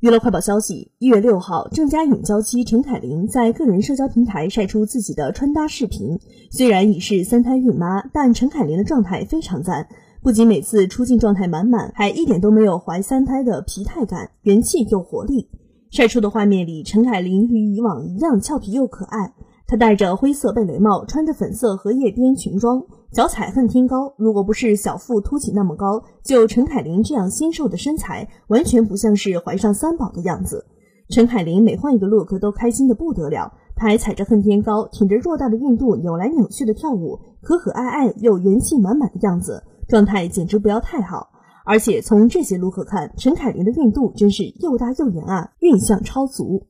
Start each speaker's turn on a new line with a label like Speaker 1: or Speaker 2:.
Speaker 1: 娱乐快报消息：一月六号，郑嘉颖娇妻陈凯琳在个人社交平台晒出自己的穿搭视频。虽然已是三胎孕妈，但陈凯琳的状态非常赞，不仅每次出镜状态满满，还一点都没有怀三胎的疲态感，元气又活力。晒出的画面里，陈凯琳与以往一样俏皮又可爱。她戴着灰色贝雷帽，穿着粉色荷叶边裙装。脚踩恨天高，如果不是小腹凸起那么高，就陈凯琳这样纤瘦的身材，完全不像是怀上三宝的样子。陈凯琳每换一个 look 都开心的不得了，她还踩着恨天高，挺着偌大的孕肚扭来扭去的跳舞，可可爱爱又元气满满的样子，状态简直不要太好。而且从这些 look 看，陈凯琳的孕肚真是又大又圆啊，孕相超足。